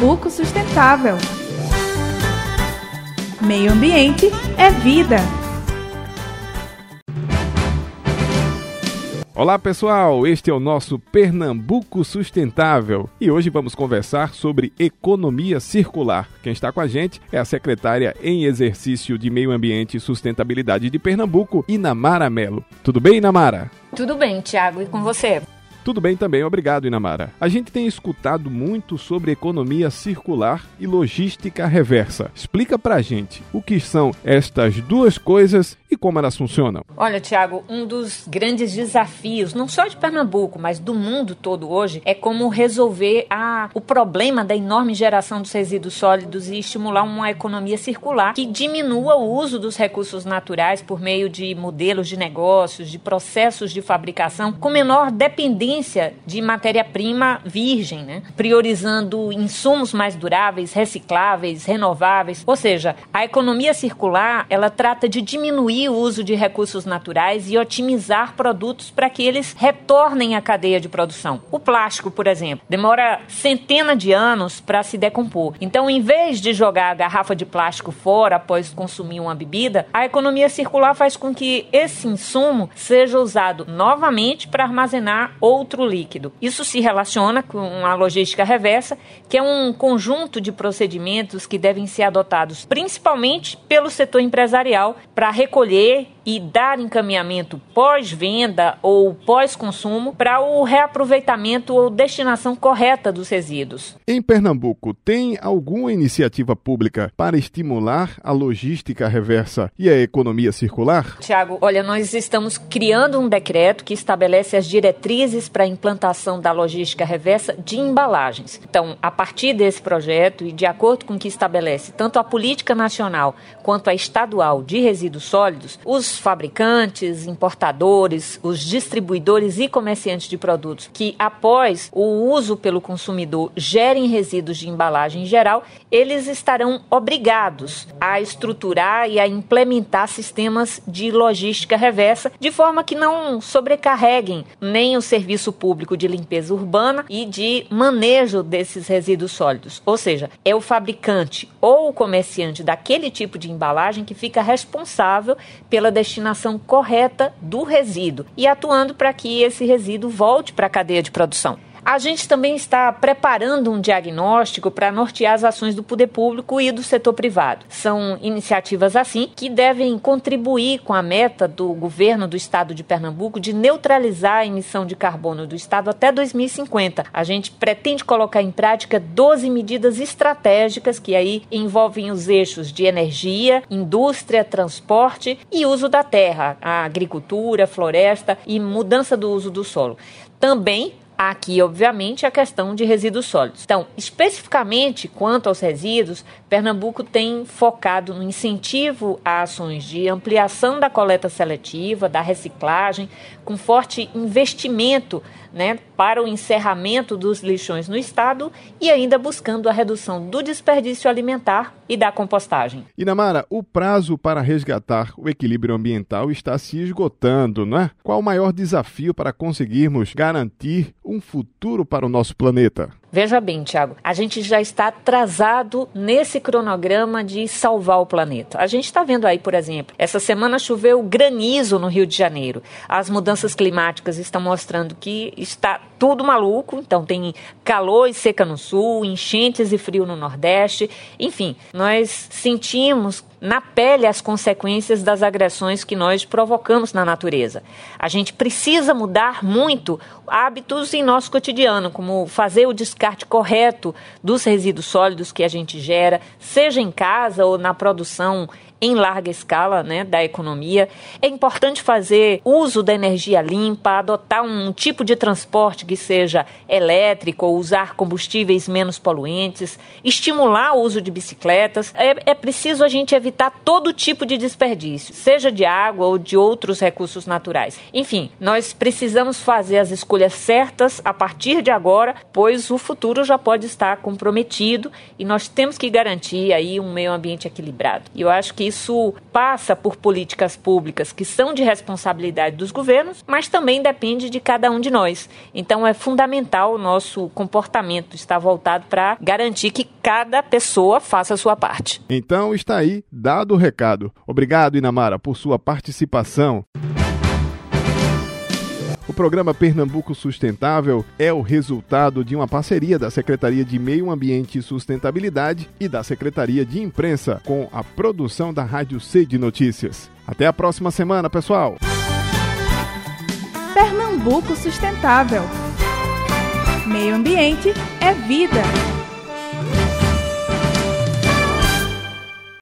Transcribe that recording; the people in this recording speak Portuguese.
Pernambuco Sustentável. Meio Ambiente é Vida. Olá pessoal, este é o nosso Pernambuco Sustentável e hoje vamos conversar sobre economia circular. Quem está com a gente é a secretária em exercício de Meio Ambiente e Sustentabilidade de Pernambuco, Inamara Melo. Tudo bem, Inamara? Tudo bem, Tiago, e com você? Tudo bem também, obrigado, Inamara. A gente tem escutado muito sobre economia circular e logística reversa. Explica pra gente o que são estas duas coisas e como elas funcionam. Olha, Tiago, um dos grandes desafios, não só de Pernambuco, mas do mundo todo hoje, é como resolver a, o problema da enorme geração dos resíduos sólidos e estimular uma economia circular que diminua o uso dos recursos naturais por meio de modelos de negócios, de processos de fabricação com menor dependência de matéria-prima virgem, né? priorizando insumos mais duráveis, recicláveis, renováveis. Ou seja, a economia circular ela trata de diminuir o uso de recursos naturais e otimizar produtos para que eles retornem à cadeia de produção. O plástico, por exemplo, demora centenas de anos para se decompor. Então, em vez de jogar a garrafa de plástico fora após consumir uma bebida, a economia circular faz com que esse insumo seja usado novamente para armazenar ou outro líquido. Isso se relaciona com a logística reversa, que é um conjunto de procedimentos que devem ser adotados principalmente pelo setor empresarial para recolher e dar encaminhamento pós-venda ou pós-consumo para o reaproveitamento ou destinação correta dos resíduos. Em Pernambuco, tem alguma iniciativa pública para estimular a logística reversa e a economia circular? Tiago, olha, nós estamos criando um decreto que estabelece as diretrizes para a implantação da logística reversa de embalagens. Então, a partir desse projeto e de acordo com o que estabelece tanto a política nacional quanto a estadual de resíduos sólidos, os fabricantes, importadores, os distribuidores e comerciantes de produtos que, após o uso pelo consumidor, gerem resíduos de embalagem em geral, eles estarão obrigados a estruturar e a implementar sistemas de logística reversa de forma que não sobrecarreguem nem o serviço público de limpeza urbana e de manejo desses resíduos sólidos. Ou seja, é o fabricante ou o comerciante daquele tipo de embalagem que fica responsável pela destinação correta do resíduo e atuando para que esse resíduo volte para a cadeia de produção. A gente também está preparando um diagnóstico para nortear as ações do poder público e do setor privado. São iniciativas assim que devem contribuir com a meta do governo do estado de Pernambuco de neutralizar a emissão de carbono do estado até 2050. A gente pretende colocar em prática 12 medidas estratégicas que aí envolvem os eixos de energia, indústria, transporte e uso da terra, a agricultura, floresta e mudança do uso do solo. Também Aqui, obviamente, a questão de resíduos sólidos. Então, especificamente quanto aos resíduos, Pernambuco tem focado no incentivo a ações de ampliação da coleta seletiva, da reciclagem, com forte investimento né, para o encerramento dos lixões no estado e ainda buscando a redução do desperdício alimentar e da compostagem. Inamara, o prazo para resgatar o equilíbrio ambiental está se esgotando, não é? Qual o maior desafio para conseguirmos garantir um futuro para o nosso planeta? Veja bem, Tiago, a gente já está atrasado nesse cronograma de salvar o planeta. A gente está vendo aí, por exemplo, essa semana choveu granizo no Rio de Janeiro. As mudanças climáticas estão mostrando que está tudo maluco. Então, tem calor e seca no sul, enchentes e frio no nordeste. Enfim, nós sentimos na pele as consequências das agressões que nós provocamos na natureza. A gente precisa mudar muito hábitos em nosso cotidiano, como fazer o descarte correto dos resíduos sólidos que a gente gera, seja em casa ou na produção em larga escala né, da economia. É importante fazer uso da energia limpa, adotar um tipo de transporte que seja elétrico usar combustíveis menos poluentes, estimular o uso de bicicletas. É, é preciso a gente evitar todo tipo de desperdício, seja de água ou de outros recursos naturais. Enfim, nós precisamos fazer as escolhas certas a partir de agora, pois o futuro já pode estar comprometido e nós temos que garantir aí um meio ambiente equilibrado. E eu acho que isso passa por políticas públicas que são de responsabilidade dos governos, mas também depende de cada um de nós. Então é fundamental o nosso comportamento estar voltado para garantir que cada pessoa faça a sua parte. Então está aí dado o recado. Obrigado, Inamara, por sua participação. Programa Pernambuco Sustentável é o resultado de uma parceria da Secretaria de Meio Ambiente e Sustentabilidade e da Secretaria de Imprensa com a produção da Rádio C de Notícias. Até a próxima semana, pessoal! Pernambuco Sustentável. Meio Ambiente é vida.